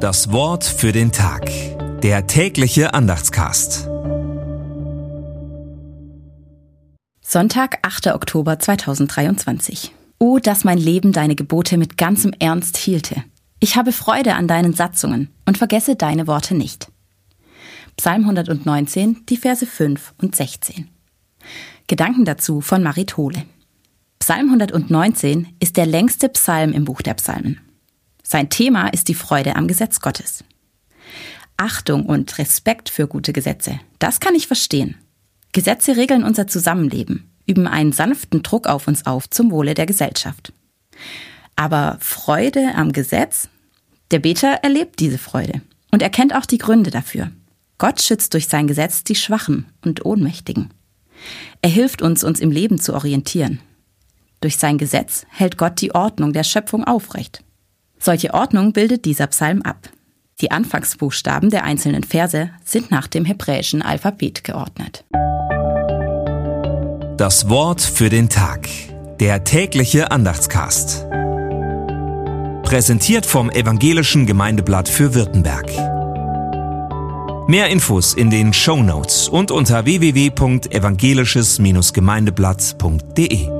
Das Wort für den Tag. Der tägliche Andachtscast. Sonntag, 8. Oktober 2023. Oh, dass mein Leben deine Gebote mit ganzem Ernst hielte. Ich habe Freude an deinen Satzungen und vergesse deine Worte nicht. Psalm 119, die Verse 5 und 16. Gedanken dazu von Marit Hohle. Psalm 119 ist der längste Psalm im Buch der Psalmen. Sein Thema ist die Freude am Gesetz Gottes. Achtung und Respekt für gute Gesetze, das kann ich verstehen. Gesetze regeln unser Zusammenleben, üben einen sanften Druck auf uns auf zum Wohle der Gesellschaft. Aber Freude am Gesetz? Der Beter erlebt diese Freude und erkennt auch die Gründe dafür. Gott schützt durch sein Gesetz die Schwachen und Ohnmächtigen. Er hilft uns, uns im Leben zu orientieren. Durch sein Gesetz hält Gott die Ordnung der Schöpfung aufrecht. Solche Ordnung bildet dieser Psalm ab. Die Anfangsbuchstaben der einzelnen Verse sind nach dem hebräischen Alphabet geordnet. Das Wort für den Tag. Der tägliche Andachtscast. Präsentiert vom Evangelischen Gemeindeblatt für Württemberg. Mehr Infos in den Show Notes und unter www.evangelisches-gemeindeblatt.de.